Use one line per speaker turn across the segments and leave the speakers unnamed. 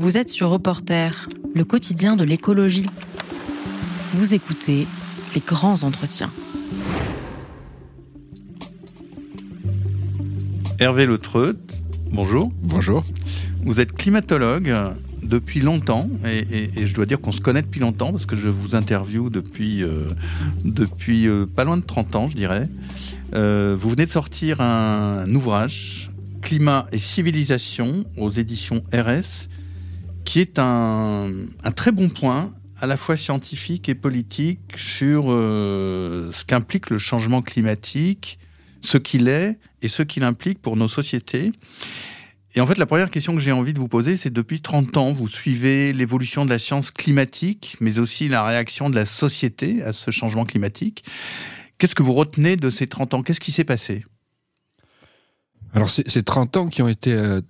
Vous êtes sur Reporter, le quotidien de l'écologie. Vous écoutez les grands entretiens.
Hervé Letreut, bonjour.
Bonjour.
Vous êtes climatologue depuis longtemps, et, je dois dire qu'on se connaît depuis longtemps, parce que je vous interviewe depuis, euh, depuis euh, pas loin de 30 ans, je dirais. Euh, vous venez de sortir un ouvrage, Climat et civilisation, aux éditions RS, qui est un, très bon point à la fois scientifique et politique sur ce qu'implique le changement climatique, ce qu'il est et ce qu'il implique pour nos sociétés. Et en fait, la première question que j'ai envie de vous poser, c'est depuis 30 ans, vous suivez l'évolution de la science climatique, mais aussi la réaction de la société à ce changement climatique. Qu'est-ce que vous retenez de ces 30 ans? Qu'est-ce qui s'est passé?
Alors c'est 30 ans qui ont été euh,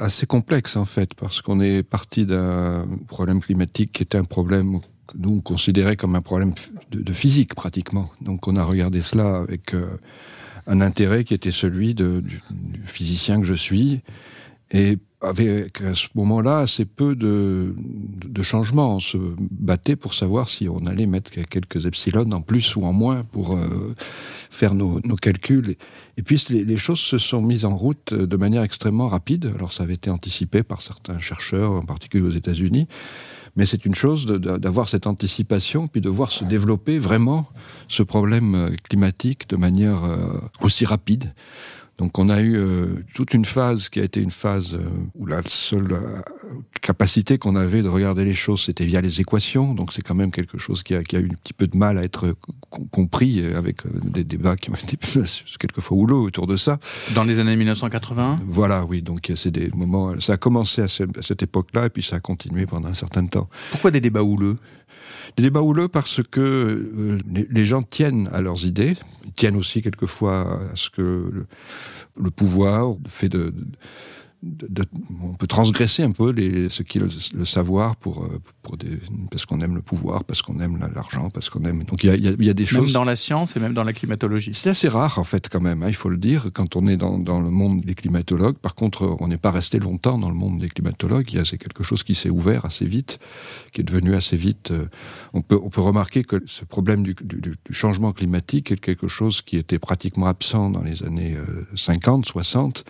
assez complexes en fait, parce qu'on est parti d'un problème climatique qui était un problème que nous on considérait comme un problème de, physique pratiquement. Donc on a regardé cela avec euh, un intérêt qui était celui de, du, physicien que je suis, et avec à ce moment-là assez peu de, changements. On se battait pour savoir si on allait mettre quelques epsilon en plus ou en moins pour euh, faire nos, calculs. Et puis les, les, choses se sont mises en route de manière extrêmement rapide. Alors ça avait été anticipé par certains chercheurs, en particulier aux États-Unis. Mais c'est une chose d'avoir cette anticipation, puis de voir se développer vraiment ce problème euh, climatique de manière euh, aussi rapide. Donc on a eu euh, toute une phase qui a été une phase euh, où la seule euh, capacité qu'on avait de regarder les choses, c'était via les équations. Donc c'est quand même quelque chose qui a, qui a, eu un petit peu de mal à être compris avec des débats qui ont été quelquefois houleux autour de ça.
Dans les années 1980
Voilà, oui. Donc c'est des moments... Ça a commencé à, cette époque-là et puis ça a continué pendant un certain temps.
Pourquoi des débats houleux?
Des débats houleux parce que les gens tiennent à leurs idées, tiennent aussi quelquefois à ce que le, pouvoir fait de, on peut transgresser un peu les, ce qui est le, savoir pour, euh, pour des, parce qu'on aime le pouvoir, parce qu'on aime l'argent, parce qu'on aime. Donc il y a, y, y a, des choses.
Même dans la science et même dans la climatologie.
C'est assez rare en fait quand même. Hein, il faut le dire quand on est dans, dans, le monde des climatologues. Par contre, on n'est pas resté longtemps dans le monde des climatologues. Il y a c'est quelque chose qui s'est ouvert assez vite, qui est devenu assez vite. Euh, on peut on peut remarquer que ce problème du, du, du, changement climatique est quelque chose qui était pratiquement absent dans les années 50, euh, 60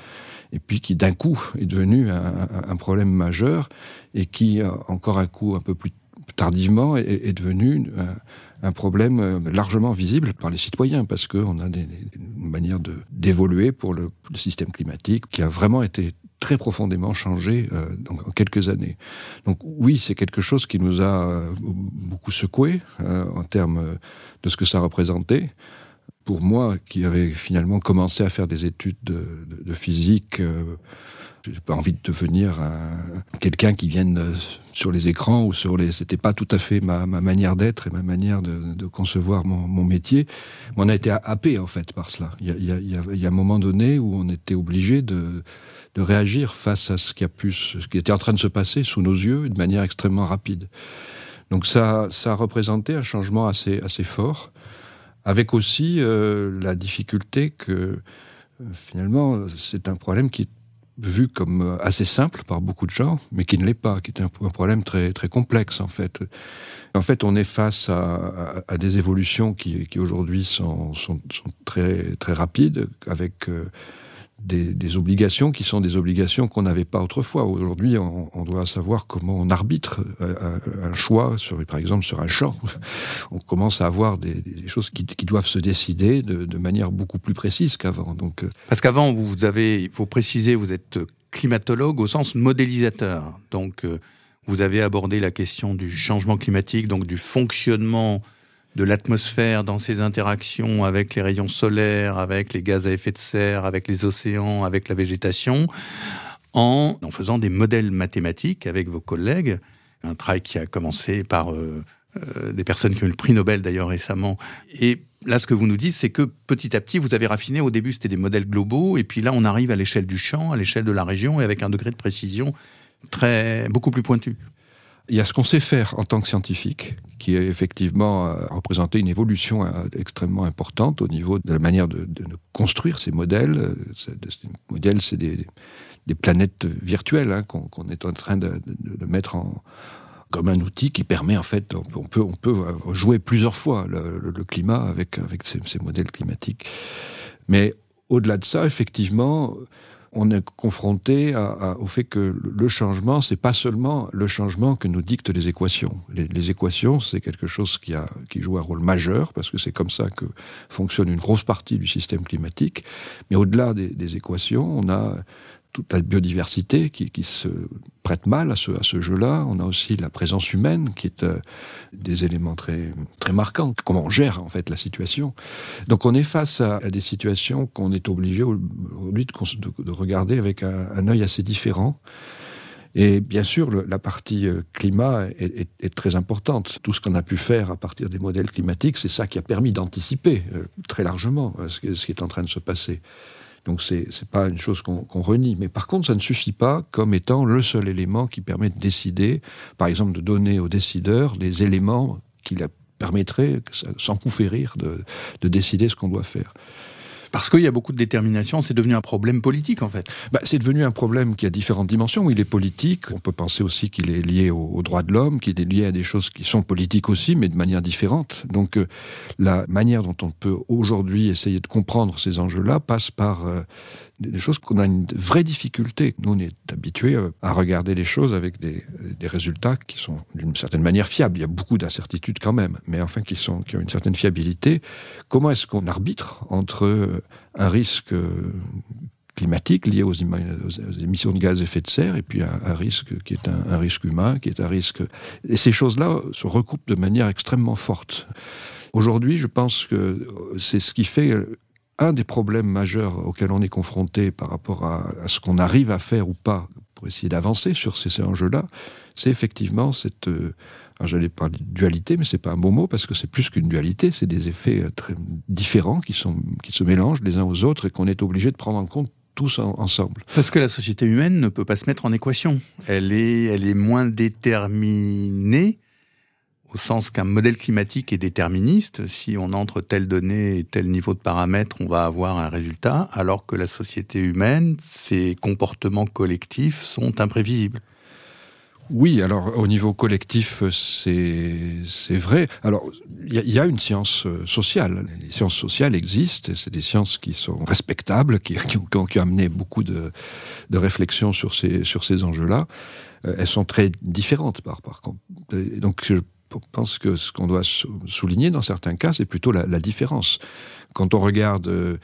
et puis qui d'un coup est devenu un, problème majeur et qui, euh, encore un coup un peu plus tardivement, est, devenu un, un, problème euh, largement visible par les citoyens, parce qu'on a des, une manière d'évoluer pour le, système climatique qui a vraiment été très profondément changé euh, en quelques années. Donc oui, c'est quelque chose qui nous a euh, beaucoup secoué euh, en termes de ce que ça représentait pour moi, qui avait finalement commencé à faire des études de, physique, euh, j'ai pas envie de devenir quelqu'un qui vienne euh, sur les écrans ou sur les. C'était pas tout à fait ma, ma manière d'être et ma manière de, concevoir mon, métier. Mais on a été happé en fait par cela. Il y a, un moment donné où on était obligé de, réagir face à ce qui a pu, ce qui était en train de se passer sous nos yeux de manière extrêmement rapide. Donc ça, ça a représenté un changement assez, assez fort avec aussi euh, la difficulté que euh, finalement c'est un problème qui est vu comme euh, assez simple par beaucoup de gens, mais qui ne l'est pas, qui est un, problème très très complexe en fait. En fait, on est face à, des évolutions qui, qui aujourd'hui sont, sont, très très rapides, avec des, obligations qui sont des obligations qu'on n'avait pas autrefois. Aujourd'hui, on, doit savoir comment on arbitre un, un, choix, sur, par exemple sur un champ. On commence à avoir des, choses qui, qui, doivent se décider de, de manière beaucoup plus précise qu'avant. Donc,
euh, Parce qu'avant, vous avez, il faut préciser, vous êtes climatologue au sens modélisateur. Donc, euh, vous avez abordé la question du changement climatique, donc du fonctionnement de l'atmosphère dans ses interactions avec les rayons solaires, avec les gaz à effet de serre, avec les océans, avec la végétation, en, faisant des modèles mathématiques avec vos collègues. Un travail qui a commencé par euh, euh, des personnes qui ont eu le prix Nobel d'ailleurs récemment. Et là, ce que vous nous dites, c'est que petit à petit, vous avez raffiné. Au début, c'était des modèles globaux, et puis là, on arrive à l'échelle du champ, à l'échelle de la région, et avec un degré de précision très beaucoup plus pointu.
Il y a ce qu'on sait faire en tant que scientifique, qui est effectivement euh, représenter une évolution euh, extrêmement importante au niveau de la manière de, construire ces modèles. Ces modèles, c'est des, planètes virtuelles hein, qu'on est en train de, mettre en, comme un outil qui permet en fait, on peut, jouer plusieurs fois le, climat avec, ces, modèles climatiques. Mais au-delà de ça, effectivement, on est confronté au fait que le changement, c'est pas seulement le changement que nous dictent les équations. Les, équations, c'est quelque chose qui, joue un rôle majeur, parce que c'est comme ça que fonctionne une grosse partie du système climatique. Mais au-delà des, équations, on a toute la biodiversité qui, se prête mal à ce, jeu-là. On a aussi la présence humaine qui est euh, des éléments très, très marquants. Comment on gère en fait la situation. Donc on est face à, des situations qu'on est obligé aujourd'hui de, de, regarder avec un, œil assez différent. Et bien sûr, la partie euh, climat est, très importante. Tout ce qu'on a pu faire à partir des modèles climatiques, c'est ça qui a permis d'anticiper euh, très largement ce, qui est en train de se passer. Donc c'est n'est pas une chose qu'on renie. Mais par contre, ça ne suffit pas comme étant le seul élément qui permet de décider, par exemple de donner aux décideurs les éléments qui permettraient, sans coup férir, de, de décider ce qu'on doit faire.
Parce qu'il y a beaucoup de détermination, c'est devenu un problème politique en fait.
Bah, c'est devenu un problème qui a différentes dimensions. Il est politique, on peut penser aussi qu'il est lié aux, droits de l'homme, qu'il est lié à des choses qui sont politiques aussi, mais de manière différente. Donc euh, la manière dont on peut aujourd'hui essayer de comprendre ces enjeux-là passe par euh, des choses qu'on a une vraie difficulté. Nous, on est habitués euh, à regarder les choses avec des, des résultats qui sont d'une certaine manière fiables. Il y a beaucoup d'incertitudes quand même, mais enfin qui, sont, qui ont une certaine fiabilité. Comment est-ce qu'on arbitre entre euh, un risque euh, climatique lié aux, émissions de gaz à effet de serre et puis un, risque qui est un, risque humain, qui est un risque... Et ces choses-là se recoupent de manière extrêmement forte. Aujourd'hui, je pense que c'est ce qui fait un des problèmes majeurs auxquels on est confronté par rapport à, ce qu'on arrive à faire ou pas pour essayer d'avancer sur ces, enjeux-là, c'est effectivement cette, euh, j'allais parler de dualité, mais c'est pas un bon mot parce que c'est plus qu'une dualité, c'est des effets euh, très différents qui sont qui se mélangent les uns aux autres et qu'on est obligé de prendre en compte tous ensemble.
Parce que la société humaine ne peut pas se mettre en équation. Elle est, elle est moins déterminée au sens qu'un modèle climatique est déterministe. Si on entre telle donnée et tel niveau de paramètres, on va avoir un résultat, alors que la société humaine, ses comportements collectifs sont imprévisibles.
Oui, alors au niveau collectif, c'est vrai. Alors il y, a une science euh, sociale. Les sciences sociales existent. C'est des sciences qui sont respectables, qui, qui, ont, qui ont, amené beaucoup de, de réflexions sur ces sur ces enjeux-là. Euh, elles sont très différentes par par contre. Donc je pense que ce qu'on doit souligner dans certains cas, c'est plutôt la, la, différence. Quand on regarde euh,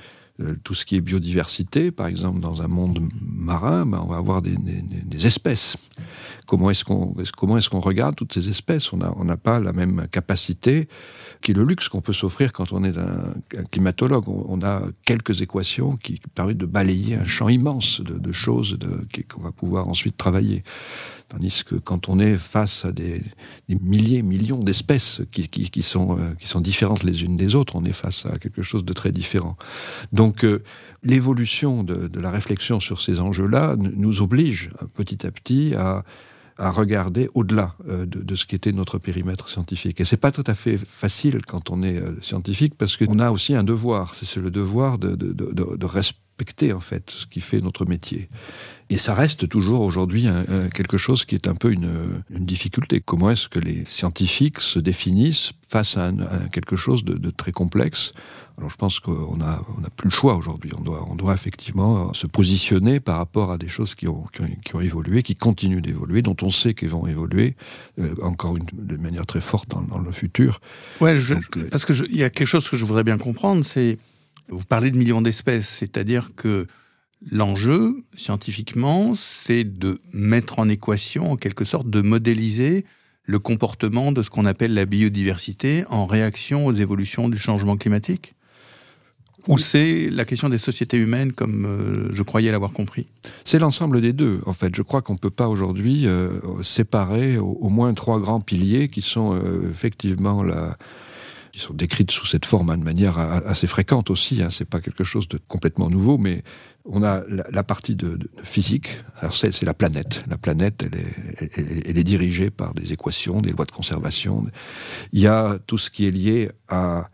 tout ce qui est biodiversité, par exemple dans un monde marin, ben on va avoir des, espèces. Comment est-ce qu'on est-ce regarde toutes ces espèces? On n'a pas la même capacité qui est le luxe qu'on peut s'offrir quand on est un, climatologue. On, a quelques équations qui permettent de balayer un champ immense de, choses qu'on va pouvoir ensuite travailler. Tandis que quand on est face à des, milliers, millions d'espèces euh, qui sont différentes les unes des autres, on est face à quelque chose de très différent. Euh, l'évolution de, la réflexion sur ces enjeux-là nous oblige petit à petit à regarder au-delà euh, de, de, ce qui était notre périmètre scientifique. Et c'est pas tout à fait facile quand on est euh, scientifique parce qu'on a aussi un devoir. C'est le devoir de, de, de, de respecter en fait ce qui fait notre métier. Et ça reste toujours aujourd'hui quelque chose qui est un peu une, une difficulté. Comment est-ce que les scientifiques se définissent face à, un, à quelque chose de, de très complexe? Alors je pense qu'on a, on a plus le choix aujourd'hui. On doit, on doit effectivement se positionner par rapport à des choses qui ont, qui ont, qui ont évolué, qui continuent d'évoluer, dont on sait qu'elles vont évoluer euh, encore une, de manière très forte dans, dans le futur.
Ouais, je, Donc, euh, parce que il y a quelque chose que je voudrais bien comprendre, c'est vous parlez de millions d'espèces, c'est-à-dire que l'enjeu scientifiquement, c'est de mettre en équation, en quelque sorte, de modéliser le comportement de ce qu'on appelle la biodiversité en réaction aux évolutions du changement climatique. Ou c'est la question des sociétés humaines, comme euh, je croyais l'avoir compris.
C'est l'ensemble des deux, en fait. Je crois qu'on ne peut pas aujourd'hui euh, séparer au, au, moins trois grands piliers qui sont euh, effectivement la, qui sont décrites sous cette forme hein, de manière assez fréquente aussi. Hein. C'est pas quelque chose de complètement nouveau, mais on a la, partie de, physique. Alors c'est la planète. La planète, elle est, dirigée par des équations, des lois de conservation. Il y a tout ce qui est lié à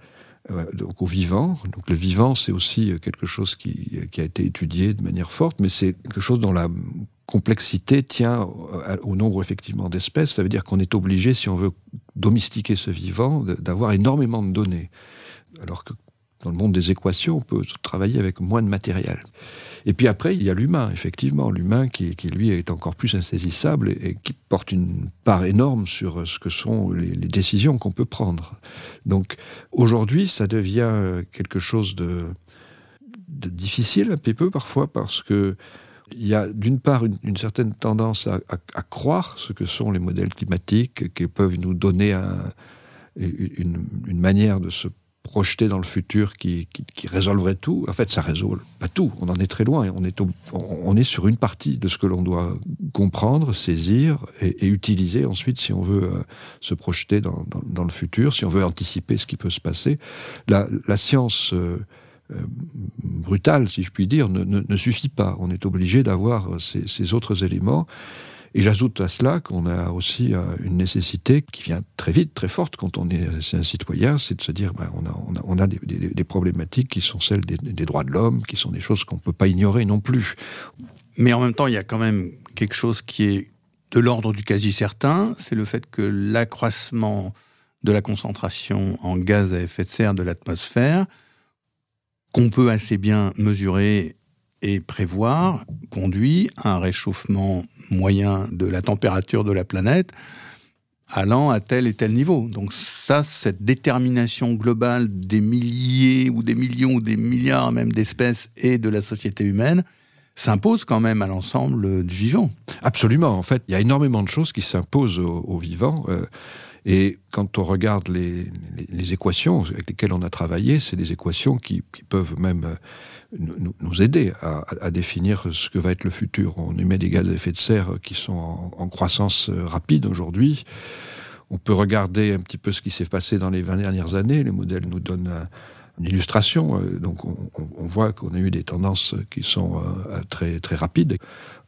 euh, au vivant. Donc le vivant, c'est aussi quelque chose qui, qui, a été étudié de manière forte, mais c'est quelque chose dont la complexité tient au nombre effectivement d'espèces. Ça veut dire qu'on est obligé, si on veut domestiquer ce vivant, d'avoir énormément de données. Alors que dans le monde des équations, on peut travailler avec moins de matériel. Et puis après, il y a l'humain, effectivement, l'humain qui, lui est encore plus insaisissable et, qui porte une part énorme sur ce que sont les, décisions qu'on peut prendre. Donc aujourd'hui, ça devient quelque chose de, de difficile un petit peu parfois parce que il y a d'une part une, certaine tendance à, croire ce que sont les modèles climatiques qui peuvent nous donner une, manière de se projeter dans le futur qui, résolverait tout. En fait, ça résolve pas tout. On en est très loin. On est, on est sur une partie de ce que l'on doit comprendre, saisir et, utiliser ensuite si on veut euh, se projeter dans, le futur, si on veut anticiper ce qui peut se passer. La, science euh, euh, brutal, si je puis dire, ne, suffit pas. On est obligé d'avoir ces, autres éléments. Et j'ajoute à cela qu'on a aussi euh, une nécessité qui vient très vite, très forte quand on est, un citoyen, c'est de se dire ben, on a, on a, des, problématiques qui sont celles des, des droits de l'homme, qui sont des choses qu'on ne peut pas ignorer non plus.
Mais en même temps, il y a quand même quelque chose qui est de l'ordre du quasi certain, c'est le fait que l'accroissement de la concentration en gaz à effet de serre de l'atmosphère qu'on peut assez bien mesurer et prévoir conduit à un réchauffement moyen de la température de la planète allant à tel et tel niveau. Donc ça, cette détermination globale des milliers ou des millions ou des milliards même d'espèces et de la société humaine s'impose quand même à l'ensemble du vivant.
Absolument. En fait, il y a énormément de choses qui s'imposent au, vivant. Euh, et quand on regarde les, équations avec lesquelles on a travaillé, c'est des équations qui, peuvent même euh, nous, aider à, définir ce que va être le futur. On émet des gaz à effet de serre qui sont en, croissance euh, rapide aujourd'hui. On peut regarder un petit peu ce qui s'est passé dans les 20 dernières années. Les modèles nous donnent une illustration. Euh, donc on, voit qu'on a eu des tendances qui sont très, très rapides.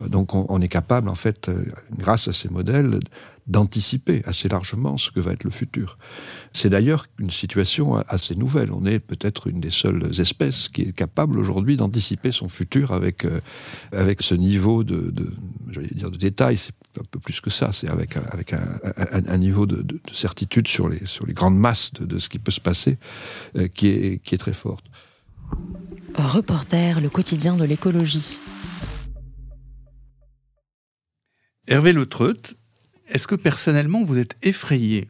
Donc on, est capable, en fait, grâce à ces modèles, d'anticiper assez largement ce que va être le futur. C'est d'ailleurs une situation assez nouvelle. On est peut-être une des seules espèces qui est capable aujourd'hui d'anticiper son futur avec, euh, avec ce niveau de, de dire de détail. C'est un peu plus que ça. C'est avec, un, avec un, niveau de, certitude sur les, sur les grandes masses de, ce qui peut se passer euh, qui, est, qui est très forte.
Reporter, le quotidien de l'écologie.
Hervé Le Treut est-ce que personnellement vous êtes effrayé?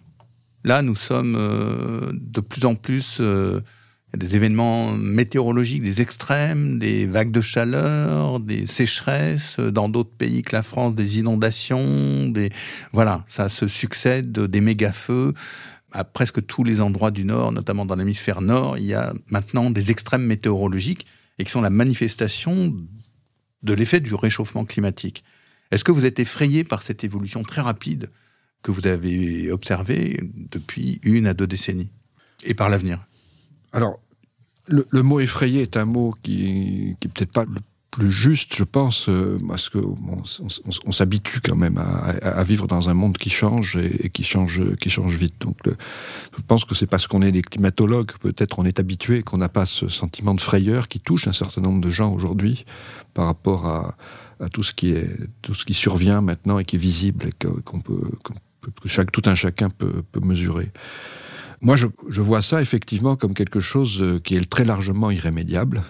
Là, nous sommes euh, de plus en plus euh, des événements météorologiques, des extrêmes, des vagues de chaleur, des sécheresses. Dans d'autres pays que la France, des inondations, des voilà, ça se succède, des méga-feux. À presque tous les endroits du Nord, notamment dans l'hémisphère Nord, il y a maintenant des extrêmes météorologiques et qui sont la manifestation de l'effet du réchauffement climatique. Est-ce que vous êtes effrayé par cette évolution très rapide que vous avez observée depuis une à deux décennies et par l'avenir?
Alors, le, mot effrayé est un mot qui, qui peut-être pas plus juste, je pense, euh, parce que on, s'habitue quand même à, vivre dans un monde qui change et, qui change, qui change vite. Donc, je pense que c'est parce qu'on est des climatologues, peut-être on est habitué, qu'on n'a pas ce sentiment de frayeur qui touche un certain nombre de gens aujourd'hui par rapport à, tout ce qui est tout ce qui survient maintenant et qui est visible et qu'on peut que tout un chacun peut, mesurer. Moi, je, je, vois ça effectivement comme quelque chose euh, qui est très largement irrémédiable,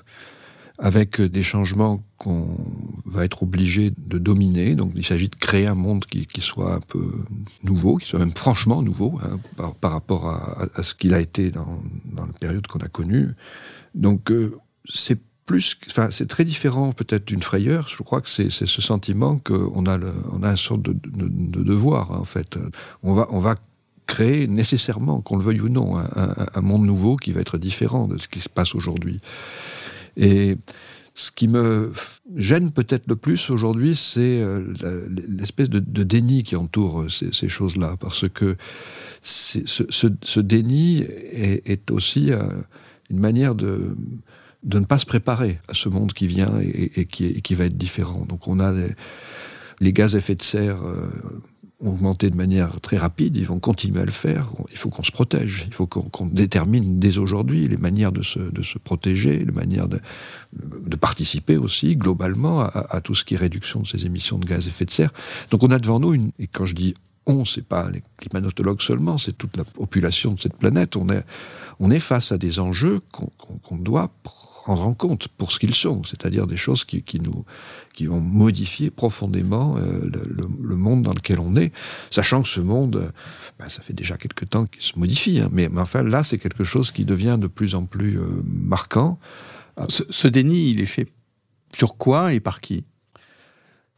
avec des changements qu'on va être obligé de dominer. Donc, il s'agit de créer un monde qui, soit un peu nouveau, qui soit même franchement nouveau hein, par, rapport à, ce qu'il a été dans, la période qu'on a connue. Donc, euh, c'est plus, enfin, c'est très différent peut-être d'une frayeur. Je crois que c'est ce sentiment qu'on a, le, on a un sorte de, devoir, hein, en fait. On va, on va créer nécessairement, qu'on le veuille ou non, un, monde nouveau qui va être différent de ce qui se passe aujourd'hui. Et Ce qui me gêne peut-être le plus aujourd'hui, c'est euh, l'espèce de, déni qui entoure ces, choses-là, parce que ce, déni est, aussi une manière de, ne pas se préparer à ce monde qui vient et, qui, va être différent. Donc on a les, gaz à effet de serre augmenter de manière très rapide, ils vont continuer à le faire. Il faut qu'on se protège, il faut qu'on détermine dès aujourd'hui les manières de se, de se, protéger, les manières de, de participer aussi globalement à, tout ce qui est réduction de ces émissions de gaz à effet de serre. Donc on a devant nous, une, et quand je dis on, c'est pas les climatologues seulement, c'est toute la population de cette planète. On est, on est face à des enjeux qu'on doit prendre en compte pour ce qu'ils sont, c'est-à-dire des choses qui, qui, nous, qui vont modifier profondément euh, le, monde dans lequel on est, sachant que ce monde, ben, ça fait déjà quelque temps qu'il se modifie, hein, mais, enfin là, c'est quelque chose qui devient de plus en plus euh, marquant.
Ce, ce déni, il est fait sur quoi et par qui?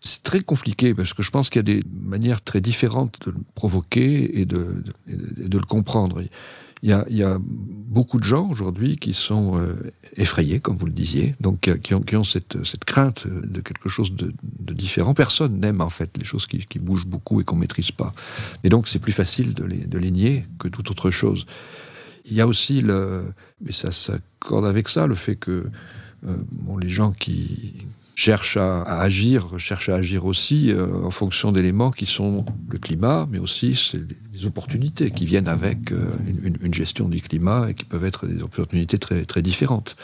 C'est très compliqué parce que je pense qu'il y a des manières très différentes de le provoquer et de, de, le comprendre. Il y, a, beaucoup de gens aujourd'hui qui sont euh, effrayés, comme vous le disiez, donc euh, qui ont, cette, crainte de quelque chose de, différent. Personne n'aime en fait les choses qui, bougent beaucoup et qu'on maîtrise pas. Et donc c'est plus facile de les, nier que toute autre chose. Il y a aussi le, mais ça s'accorde avec ça, le fait que euh, bon, les gens qui, cherche à, agir, cherche à agir aussi euh, en fonction d'éléments qui sont le climat, mais aussi les opportunités qui viennent avec euh, une, une, gestion du climat et qui peuvent être des opportunités très, très différentes.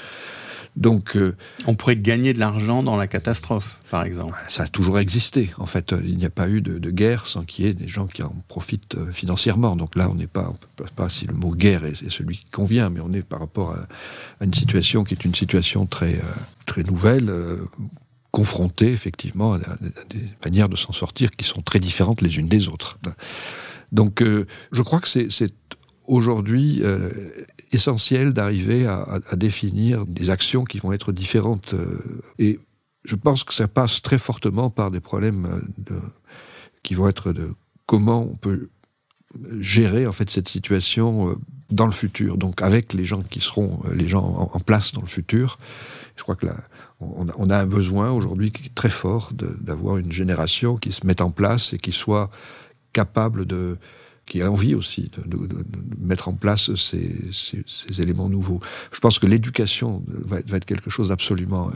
Donc, euh, on pourrait gagner de l'argent dans la catastrophe, par exemple.
Ça a toujours existé. En fait, il n'y a pas eu de, de guerre sans qu'il y ait des gens qui en profitent financièrement. Donc là, on n'est pas, on peut pas si le mot guerre est, celui qui convient, mais on est par rapport à, à, une situation qui est une situation très, très nouvelle, confrontés effectivement à, des manières de s'en sortir qui sont très différentes les unes des autres. Donc euh, je crois que c'est aujourd'hui euh, essentiel d'arriver à, définir des actions qui vont être différentes. Euh, et je pense que ça passe très fortement par des problèmes de, qui vont être de comment on peut gérer en fait cette situation dans le futur, donc avec les gens qui seront les gens en, place dans le futur. Je crois que on, a un besoin aujourd'hui qui est très fort d'avoir une génération qui se mette en place et qui soit capable de qui a envie aussi de, mettre en place ces, éléments nouveaux. Je pense que l'éducation va, être quelque chose d'absolument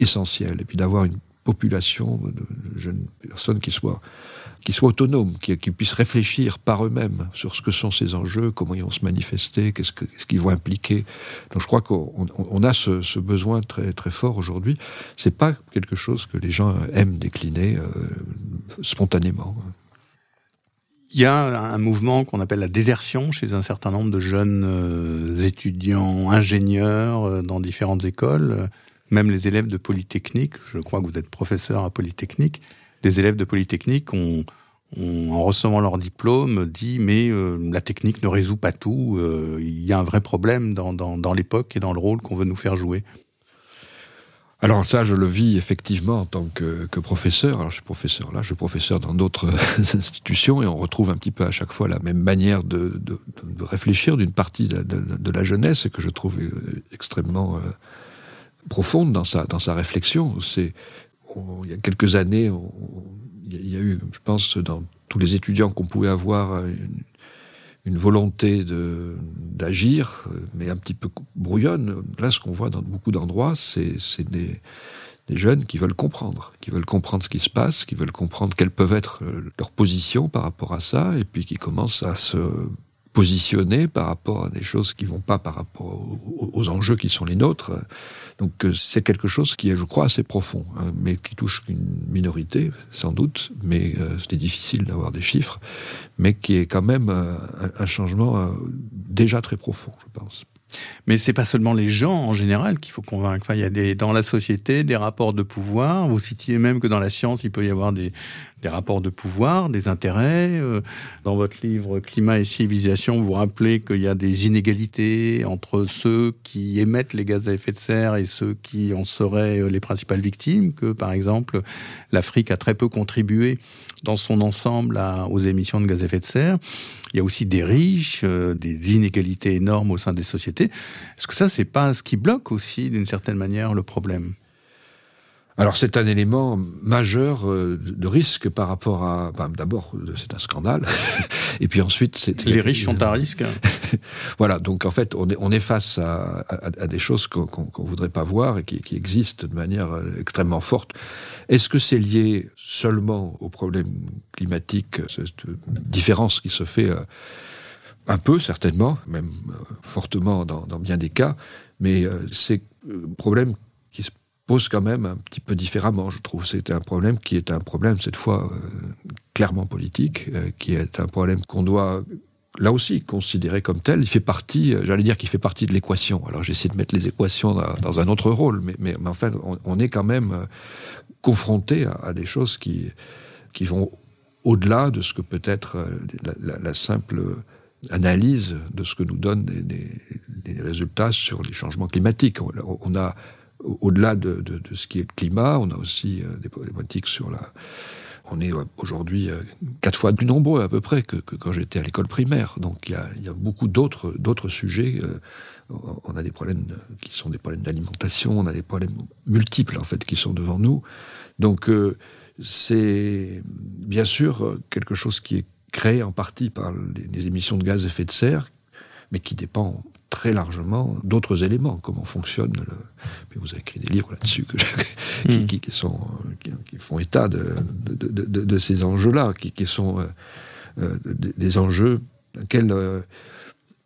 essentiel, et puis d'avoir une population de, jeunes personnes qui soient qui soient autonomes, qui, qui, puissent réfléchir par eux-mêmes sur ce que sont ces enjeux, comment ils vont se manifester, qu'est-ce qu'ils qu vont impliquer. Donc je crois qu'on on a ce, ce, besoin très très fort aujourd'hui. C'est pas quelque chose que les gens aiment décliner euh, spontanément.
Il y a un mouvement qu'on appelle la désertion chez un certain nombre de jeunes euh, étudiants, ingénieurs euh, dans différentes écoles, même les élèves de Polytechnique. Je crois que vous êtes professeur à Polytechnique des élèves de Polytechnique ont, en recevant leur diplôme, dit mais euh, la technique ne résout pas tout, il y a un vrai problème dans, dans, dans l'époque et dans le rôle qu'on veut nous faire jouer.
Alors ça, je le vis effectivement en tant que, que professeur. Alors je suis professeur là, je suis professeur dans d'autres institutions et on retrouve un petit peu à chaque fois la même manière de, de, de réfléchir d'une partie de, la jeunesse que je trouve euh, extrêmement profonde dans sa, dans sa réflexion. C'est il y a quelques années, il y a eu, je pense, dans tous les étudiants qu'on pouvait avoir une volonté d'agir, mais un petit peu brouillonne. Là, ce qu'on voit dans beaucoup d'endroits, c'est des, des jeunes qui veulent comprendre, qui veulent comprendre ce qui se passe, qui veulent comprendre quelles peuvent être leurs positions par rapport à ça, et puis qui commencent à se positionner par rapport à des choses qui vont pas par rapport aux, enjeux qui sont les nôtres. Donc euh, c'est quelque chose qui est, je crois, assez profond, hein, mais qui touche une minorité, sans doute, mais euh, c'était difficile d'avoir des chiffres, mais qui est quand même euh, un, changement euh, déjà très profond, je pense.
Mais c'est pas seulement les gens en général qu'il faut convaincre. Enfin, il y a des, dans la société des rapports de pouvoir. Vous citiez même que dans la science, il peut y avoir des, des rapports de pouvoir, des intérêts. Euh, dans votre livre Climat et civilisation, vous rappelez qu'il y a des inégalités entre ceux qui émettent les gaz à effet de serre et ceux qui en seraient euh, les principales victimes, que par exemple l'Afrique a très peu contribué dans son ensemble aux émissions de gaz à effet de serre. Il y a aussi des riches, euh, des inégalités énormes au sein des sociétés. Est-ce que ça, c'est pas ce qui bloque aussi, d'une certaine manière, le problème?
Alors c'est un élément majeur euh, de risque par rapport à... D'abord, c'est un scandale. Et puis ensuite, c'est...
Les riches sont à risque.
voilà, donc en fait, on est, on est face à, à, des choses qu'on ne voudrait pas voir et qui, qui, existent de manière euh, extrêmement forte. Est-ce que c'est lié seulement au problème climatique, cette différence qui se fait euh, un peu certainement, même fortement dans, dans, bien des cas, mais c'est un problème qui se pose quand même un petit peu différemment, je trouve. C'est un problème qui est un problème, cette fois, euh, clairement politique, euh, qui est un problème qu'on doit là aussi considérer comme tel, il fait partie, euh, j'allais dire qu'il fait partie de l'équation. Alors j'essaie de mettre les équations dans, un autre rôle, mais, mais, enfin, on, est quand même confronté à, des choses qui, qui vont au-delà de ce que peut être la, simple analyse de ce que nous donnent les, résultats sur les changements climatiques. on a au-delà de, ce qui est le climat, on a aussi euh, des problématiques sur la. On est euh, aujourd'hui euh, quatre fois plus nombreux à peu près que, quand j'étais à l'école primaire. Donc il y a, beaucoup d'autres d'autres sujets. on a des problèmes qui sont des problèmes d'alimentation, on a des problèmes multiples en fait qui sont devant nous. Donc c'est bien sûr quelque chose qui est créé en partie par les, émissions de gaz à effet de serre, mais qui dépend très largement d'autres éléments, comment fonctionne le... Puis vous avez écrit des livres là-dessus hmm. qui, sont, qui, font état de, de, ces enjeux-là, qui, sont euh, euh, des enjeux auxquels euh,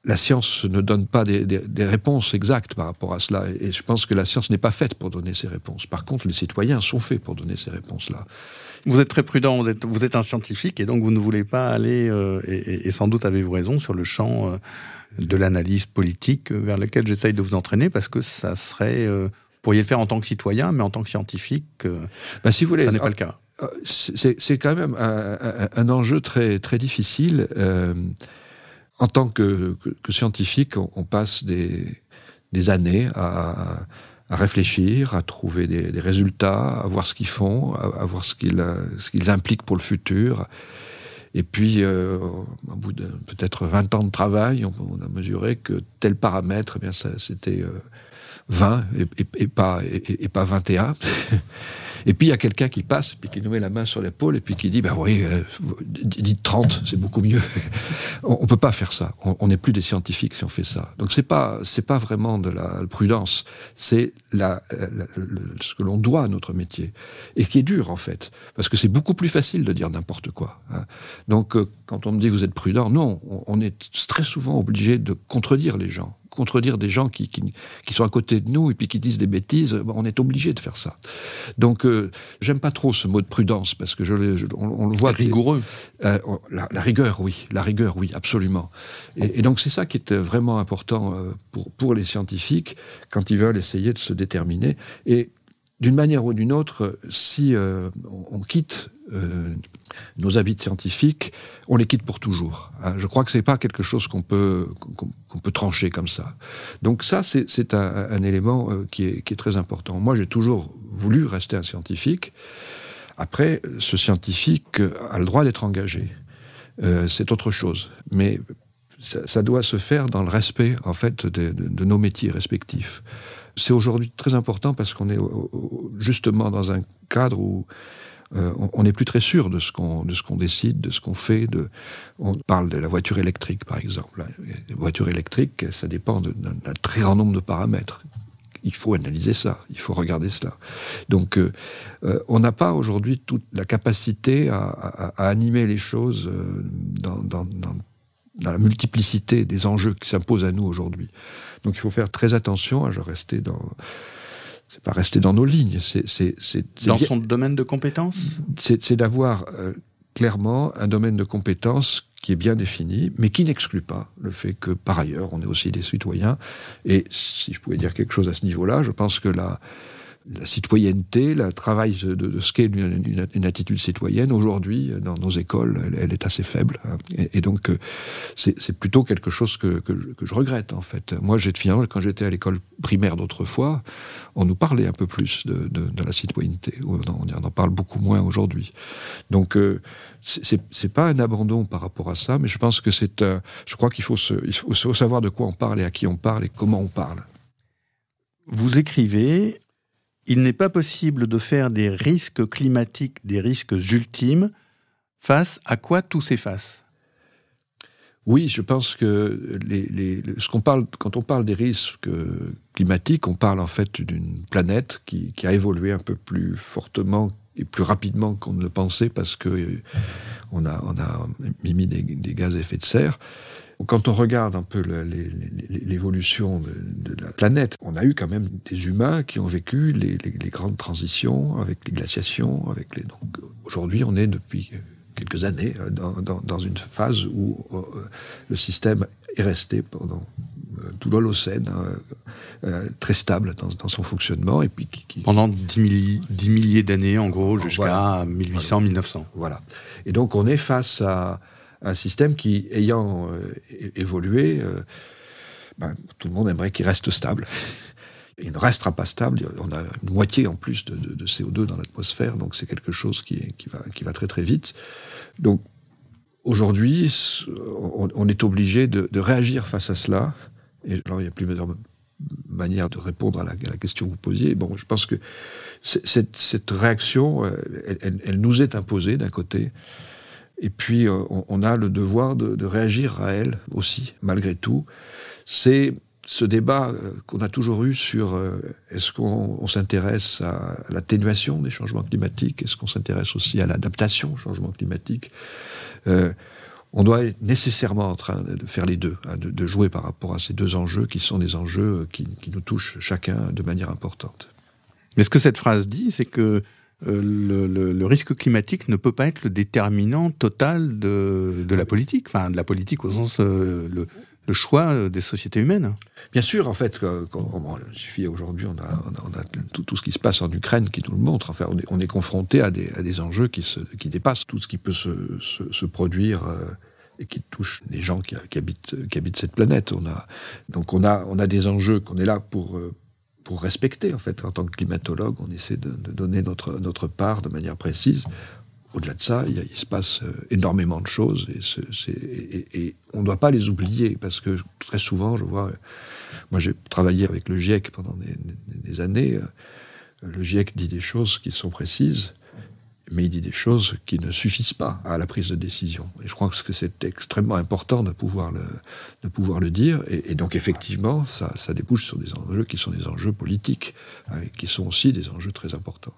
la science ne donne pas des, réponses exactes par rapport à cela. Et je pense que la science n'est pas faite pour donner ces réponses. Par contre, les citoyens sont faits pour donner ces réponses-là.
Vous êtes très prudent, vous êtes, vous êtes, un scientifique et donc vous ne voulez pas aller, et, et, sans doute avez-vous raison, sur le champ de l'analyse politique vers laquelle j'essaye de vous entraîner parce que ça serait, euh, vous pourriez le faire en tant que citoyen, mais en tant que scientifique, euh, bah, si vous voulez, ça n'est pas le cas.
Euh, c'est quand même un, enjeu très, très difficile. En tant que, scientifique, on, passe des, années à, réfléchir, à trouver des, résultats, à voir ce qu'ils font, à, voir ce qu'ils impliquent pour le futur. Et puis, euh, au bout de peut-être 20 ans de travail, on, a mesuré que tel paramètre, eh bien, c'était 20 euh, et, pas, et, pas 21. Et puis il y a quelqu'un qui passe, puis qui nous met la main sur l'épaule, et puis qui dit, ben oui, euh, dites 30, c'est beaucoup mieux. on, ne peut pas faire ça. On n'est plus des scientifiques si on fait ça. Donc c'est pas, c'est pas vraiment de la prudence. C'est la, ce que l'on doit à notre métier. Et qui est dur, en fait. Parce que c'est beaucoup plus facile de dire n'importe quoi. Hein. Donc, euh, quand on me dit vous êtes prudent, non, on est très souvent obligé de contredire les gens contredire des gens qui, qui, sont à côté de nous et puis qui disent des bêtises, on est obligé de faire ça. Donc, euh, j'aime pas trop ce mot de prudence parce que je, on, le voit.
Rigoureux.
Euh, la, rigueur, oui. La rigueur, oui, absolument. Et, donc, c'est ça qui est vraiment important euh, pour, pour les scientifiques quand ils veulent essayer de se déterminer. Et d'une manière ou d'une autre, si on quitte nos habits scientifiques, on les quitte pour toujours. Hein. Je crois que c'est pas quelque chose qu'on peut peut trancher comme ça. Donc ça, c'est un, élément euh, qui est, qui est très important. Moi, j'ai toujours voulu rester un scientifique. Après, ce scientifique a le droit d'être engagé. Euh, c'est autre chose. Mais ça, doit se faire dans le respect, en fait, de nos métiers respectifs. C'est aujourd'hui très important parce qu'on est justement dans un cadre où euh, on n'est plus très sûr de ce qu'on décide, de ce qu'on fait. On parle de la voiture électrique, par exemple. La voiture électrique, ça dépend d'un très grand nombre de paramètres. Il faut analyser ça, il faut regarder cela. Donc, euh, euh, on n'a pas aujourd'hui toute la capacité à, animer les choses dans, dans la multiplicité des enjeux qui s'imposent à nous aujourd'hui. Donc, il faut faire très attention à rester dans c'est pas rester dans nos lignes. C'est,
dans son domaine de compétences
C'est, d'avoir euh, clairement un domaine de compétences qui est bien défini, mais qui n'exclut pas le fait que, par ailleurs, on est aussi des citoyens. Et si je pouvais dire quelque chose à ce niveau-là, je pense que la, la citoyenneté, le travail de, ce qu'est une, attitude citoyenne, aujourd'hui, dans nos écoles, elle, est assez faible. Hein. Et, donc, euh, c'est plutôt quelque chose que, je regrette, en fait. Moi, j'ai finalement, quand j'étais à l'école primaire d'autrefois, on nous parlait un peu plus de, la citoyenneté. On en, parle beaucoup moins aujourd'hui. Donc, euh, c'est pas un abandon par rapport à ça, mais je pense que c'est Je crois qu'il faut, il faut savoir de quoi on parle et à qui on parle et comment on parle.
Vous écrivez il n'est pas possible de faire des risques climatiques des risques ultimes face à quoi tout s'efface.
Oui, je pense que ce qu'on parle, quand on parle des risques climatiques, on parle en fait d'une planète qui, a évolué un peu plus fortement et plus rapidement qu'on ne le pensait parce que on a, on a émis des, gaz à effet de serre. Quand on regarde un peu l'évolution de, la planète, on a eu quand même des humains qui ont vécu les, grandes transitions avec les glaciations, avec les. Donc aujourd'hui, on est depuis quelques années euh, dans, une phase où euh, le système est resté pendant euh, tout l'Holocène très stable dans, son fonctionnement et puis
pendant 10, milliers, d'années en gros jusqu'à 1800-1900.
Voilà. Et donc on est face à un système qui, ayant évolué, ben, tout le monde aimerait qu'il reste stable. Il ne restera pas stable. On a une moitié en plus de, CO2 dans l'atmosphère, donc c'est quelque chose qui, va, très très vite. Donc aujourd'hui, on, est obligé de, réagir face à cela. Et alors il n'y a plus de manière de répondre à la, question que vous posiez. Bon, je pense que cette, réaction, euh, elle, nous est imposée d'un côté. Et puis, euh, on, a le devoir de, réagir à elle aussi, malgré tout. C'est ce débat euh, qu'on a toujours eu sur euh, est-ce qu'on s'intéresse à l'atténuation des changements climatiques, est-ce qu'on s'intéresse aussi à l'adaptation au changement climatique, on doit être nécessairement en train de faire les deux, hein, de, jouer par rapport à ces deux enjeux qui sont des enjeux qui, nous touchent chacun de manière importante.
Mais ce que cette phrase dit, c'est que le, risque climatique ne peut pas être le déterminant total de, la politique, enfin de la politique au sens le, le choix euh, des sociétés humaines.
Bien sûr, en fait, quand, il suffit aujourd'hui, on a, tout, ce qui se passe en Ukraine qui nous le montre. Enfin, on est, on est confronté à des, enjeux qui, se, qui dépassent tout ce qui peut se, se, produire. Euh, et qui touche les gens qui, qui, habitent, qui habitent cette planète. On a, donc on a, on a des enjeux qu'on est là pour, euh, pour respecter. En fait, en tant que climatologue, on essaie de, donner notre, notre part de manière précise. Au-delà de ça, il, se passe euh, énormément de choses et, on ne doit pas les oublier parce que très souvent, je vois, moi j'ai travaillé avec le GIEC pendant des, années, euh, le GIEC dit des choses qui sont précises, mais il dit des choses qui ne suffisent pas à la prise de décision. Et je crois que c'est extrêmement important de pouvoir le, de pouvoir le dire. Et, donc effectivement, ça, ça débouche sur des enjeux qui sont des enjeux politiques, hein, qui sont aussi des enjeux très importants.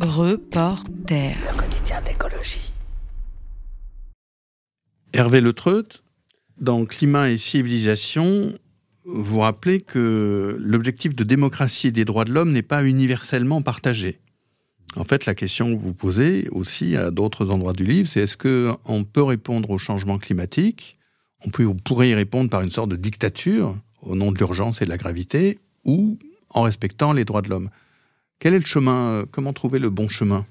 Reporter.
Le quotidien d'écologie.
Hervé Le Treut, dans Climat et civilisation, vous rappelez que l'objectif de démocratie et des droits de l'homme n'est pas universellement partagé. En fait, la question que vous posez aussi à d'autres endroits du livre, c'est est-ce qu'on peut répondre au changement climatique? On, pourrait y répondre par une sorte de dictature au nom de l'urgence et de la gravité, ou en respectant les droits de l'homme. Quel est le chemin euh, Comment trouver le bon chemin?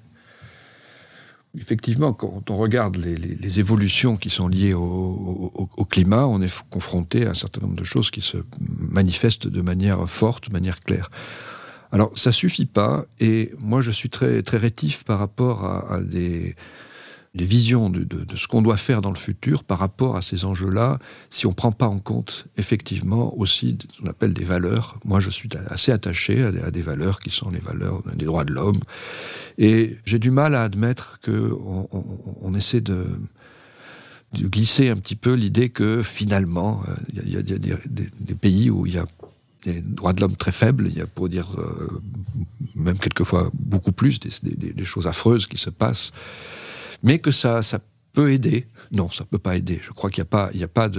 Effectivement, quand on regarde les, évolutions qui sont liées au, climat, on est confronté à un certain nombre de choses qui se manifestent de manière forte, de manière claire. Alors, ça suffit pas, et moi je suis très, très rétif par rapport à des, visions de, ce qu'on doit faire dans le futur par rapport à ces enjeux-là, si on ne prend pas en compte effectivement aussi ce qu'on appelle des valeurs. Moi, je suis assez attaché à des, valeurs qui sont les valeurs des droits de l'homme. Et j'ai du mal à admettre qu'on on, essaie de, glisser un petit peu l'idée que finalement, il y, a, des, pays où il y a des droits de l'homme très faibles, il y a pour dire euh, même quelquefois beaucoup plus, des, choses affreuses qui se passent mais que ça, ça peut aider. Non, ça peut pas aider. Je crois qu'il n'y a pas,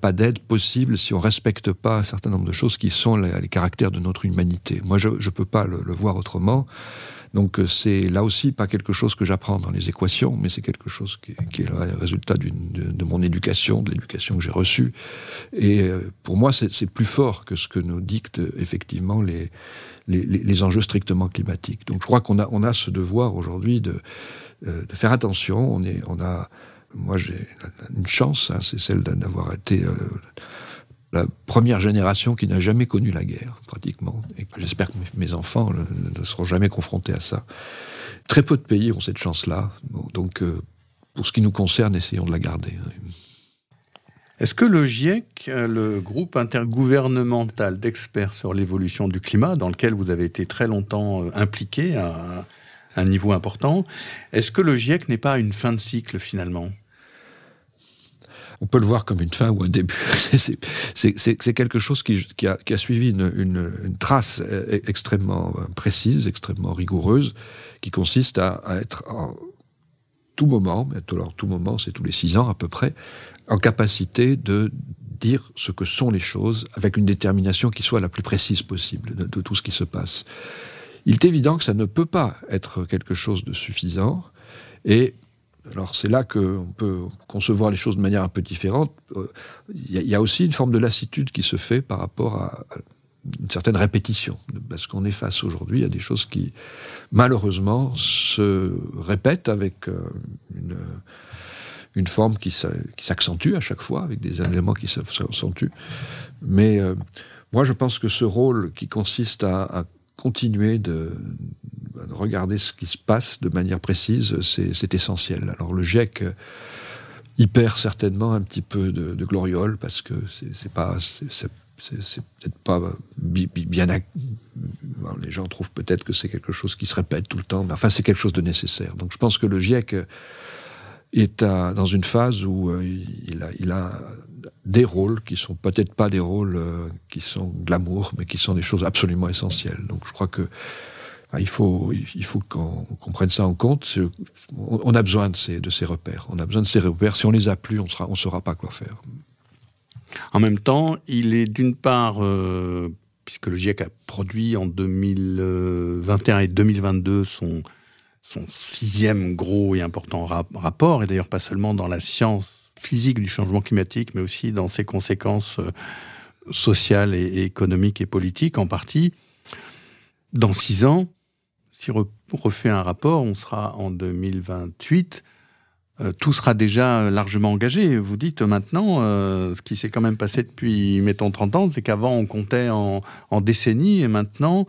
pas d'aide possible si on respecte pas un certain nombre de choses qui sont les, caractères de notre humanité. Moi, je ne peux pas le, voir autrement. Donc euh, c'est là aussi pas quelque chose que j'apprends dans les équations, mais c'est quelque chose qui, est le résultat de, mon éducation, de l'éducation que j'ai reçue. Et euh, pour moi, c'est plus fort que ce que nous dictent effectivement les, les, enjeux strictement climatiques. Donc je crois qu'on a, on a ce devoir aujourd'hui de euh, de faire attention. On, est, on a, moi, j'ai une chance, hein, c'est celle d'avoir été euh, la première génération qui n'a jamais connu la guerre, pratiquement. Et j'espère que mes enfants ne, seront jamais confrontés à ça. Très peu de pays ont cette chance-là. donc, euh, pour ce qui nous concerne, essayons de la garder. Hein.
Est-ce que le GIEC, le groupe intergouvernemental d'experts sur l'évolution du climat, dans lequel vous avez été très longtemps euh, impliqué à un niveau important, est-ce que le GIEC n'est pas une fin de cycle finalement?
On peut le voir comme une fin ou un début. c'est quelque chose qui, a, suivi une, trace euh, extrêmement euh, précise, extrêmement rigoureuse, qui consiste à, être en tout moment, alors tout moment, c'est tous les six ans à peu près, en capacité de dire ce que sont les choses avec une détermination qui soit la plus précise possible de, de tout ce qui se passe. Il est évident que ça ne peut pas être quelque chose de suffisant, et alors c'est là qu'on peut concevoir les choses de manière un peu différente. Il y, a aussi une forme de lassitude qui se fait par rapport à, une certaine répétition, parce qu'on est face aujourd'hui à des choses qui, malheureusement, se répètent avec euh, une, une forme qui s'accentue à chaque fois, avec des éléments qui s'accentuent. Mais euh, moi, je pense que ce rôle qui consiste à continuer de, regarder ce qui se passe de manière précise, c'est essentiel. Alors le GIEC y perd certainement un petit peu de, gloriole parce que c'est pas c'est peut-être pas bien les gens trouvent peut-être que c'est quelque chose qui se répète tout le temps mais enfin c'est quelque chose de nécessaire donc je pense que le GIEC est dans une phase où euh, il, il a des rôles qui sont peut-être pas des rôles euh, qui sont glamour, mais qui sont des choses absolument essentielles. Donc je crois que ah, il faut, il faut qu'on prenne ça en compte. On a besoin de ces, de ces repères. On a besoin de ces repères. Si on les a plus, on ne on saura pas quoi faire.
En même temps, il est d'une part, euh, puisque le GIEC a produit en 2021 et 2022 son, son sixième gros et important rapport, et d'ailleurs pas seulement dans la science physique du changement climatique, mais aussi dans ses conséquences euh, sociales et, économiques et politiques en partie. Dans six ans, si on refait un rapport, on sera en 2028, euh, tout sera déjà largement engagé. Vous dites maintenant, euh, ce qui s'est quand même passé depuis, mettons, 30 ans, c'est qu'avant on comptait en, décennies et maintenant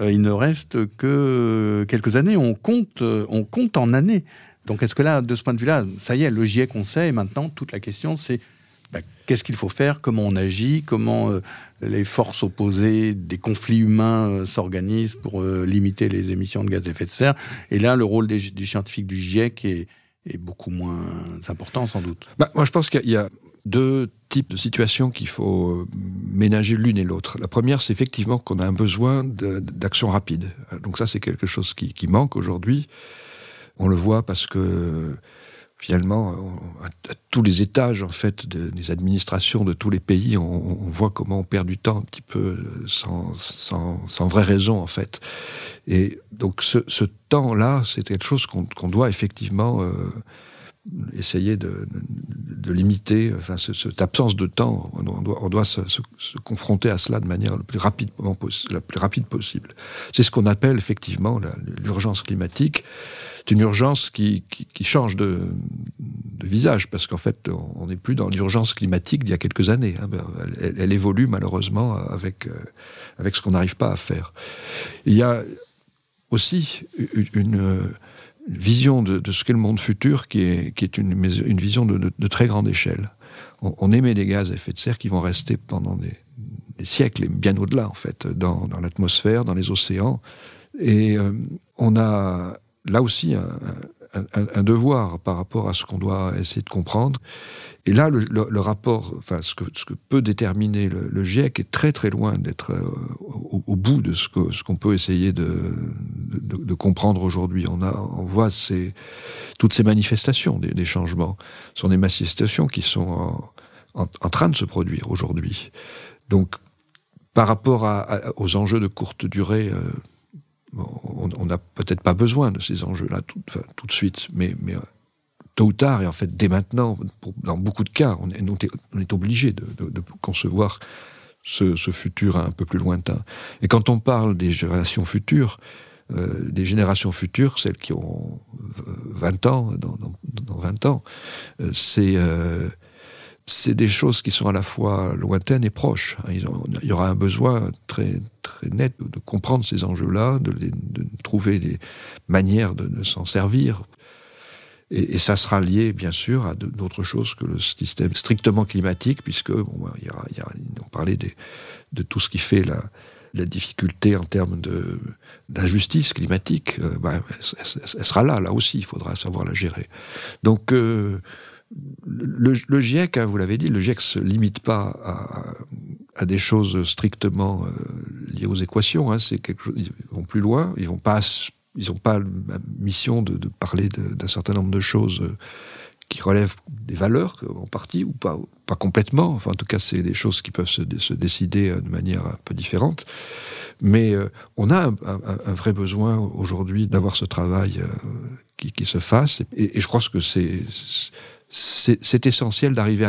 il ne reste que quelques années. On compte, on compte en années. Donc est-ce que là, de ce point de vue-là, ça y est, le GIEC on sait, et maintenant toute la question c'est bah, qu'est-ce qu'il faut faire, comment on agit, comment euh, les forces opposées des conflits humains euh, s'organisent pour euh, limiter les émissions de gaz à effet de serre. Et là, le rôle du scientifique du GIEC est, beaucoup moins important sans doute.
Bah, moi je pense qu'il y a deux types de situations qu'il faut ménager l'une et l'autre. La première, c'est effectivement qu'on a un besoin d'action rapide. Donc ça, c'est quelque chose qui manque aujourd'hui. On le voit parce que finalement, à, tous les étages en fait des administrations de tous les pays, on, voit comment on perd du temps un petit peu sans, sans, vraie raison en fait. Et donc ce, temps-là, c'est quelque chose qu'on doit effectivement euh, essayer de, limiter, enfin, cette absence de temps, on doit, se, confronter à cela de manière rapide, la plus rapide possible. C'est ce qu'on appelle effectivement l'urgence climatique. C'est une urgence qui, change de, visage, parce qu'en fait, on n'est plus dans l'urgence climatique d'il y a quelques années. Hein. Ben, elle, évolue malheureusement avec, euh, avec ce qu'on n'arrive pas à faire. Il y a aussi une vision de, ce qu'est le monde futur qui est, qui est une, une vision de, très grande échelle. On, émet des gaz à effet de serre qui vont rester pendant des, siècles et bien au-delà, en fait, dans, l'atmosphère, dans les océans. Et euh, on a là aussi un, devoir par rapport à ce qu'on doit essayer de comprendre. Et là, le, rapport, enfin, ce que, peut déterminer le, GIEC est très très loin d'être euh, au, bout de ce qu'on peut essayer de, comprendre aujourd'hui. On, voit toutes ces manifestations des, changements. Ce sont des manifestations qui sont en, train de se produire aujourd'hui. Donc, par rapport aux enjeux de courte durée, euh, on n'a peut-être pas besoin de ces enjeux-là tout, de suite, mais, euh, tôt ou tard, et en fait dès maintenant, dans beaucoup de cas, on est, obligé de, concevoir ce, futur un peu plus lointain. Et quand on parle des générations futures, euh, des générations futures, celles qui ont 20 ans, dans, dans, 20 ans, euh, c'est c'est des choses qui sont à la fois lointaines et proches. il y aura un besoin très, très net de comprendre ces enjeux-là, de, trouver des manières de, s'en servir. Et, ça sera lié, bien sûr, à d'autres choses que le système strictement climatique, puisque il y on parlait de tout ce qui fait la, difficulté en termes d'injustice climatique, euh, bah, elle, sera là, là aussi, il faudra savoir la gérer. Donc, euh, le, GIEC, hein, vous l'avez dit, le GIEC ne se limite pas à, des choses strictement euh, liées aux équations. Hein, c'est quelque chose, ils vont plus loin, ils vont pas, n'ont pas la mission de, parler d'un certain nombre de choses qui relèvent des valeurs en partie ou pas, pas complètement. Enfin, en tout cas, c'est des choses qui peuvent se, décider de manière un peu différente. Mais euh, on a un, vrai besoin aujourd'hui d'avoir ce travail euh, qui, se fasse. Et, je crois que c'est c'est essentiel d'arriver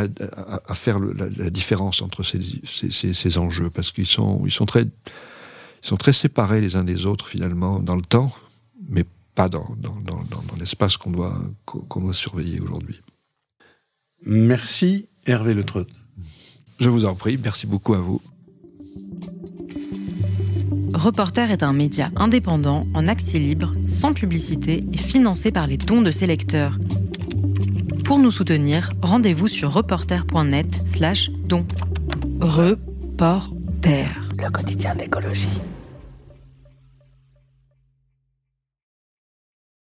à, faire la, différence entre ces, ces, ces enjeux parce qu'ils sont ils sont très ils sont très séparés les uns des autres finalement dans le temps, mais pas dans, dans, dans, dans l'espace qu'on doit, qu'on doit surveiller aujourd'hui.
Merci Hervé Le
Je vous en prie, merci beaucoup à vous.
Reporter est un média indépendant, en accès libre, sans publicité et financé par les dons de ses lecteurs. Pour nous soutenir, rendez-vous sur reporter.net slash dons. Reporter. Le quotidien d'écologie.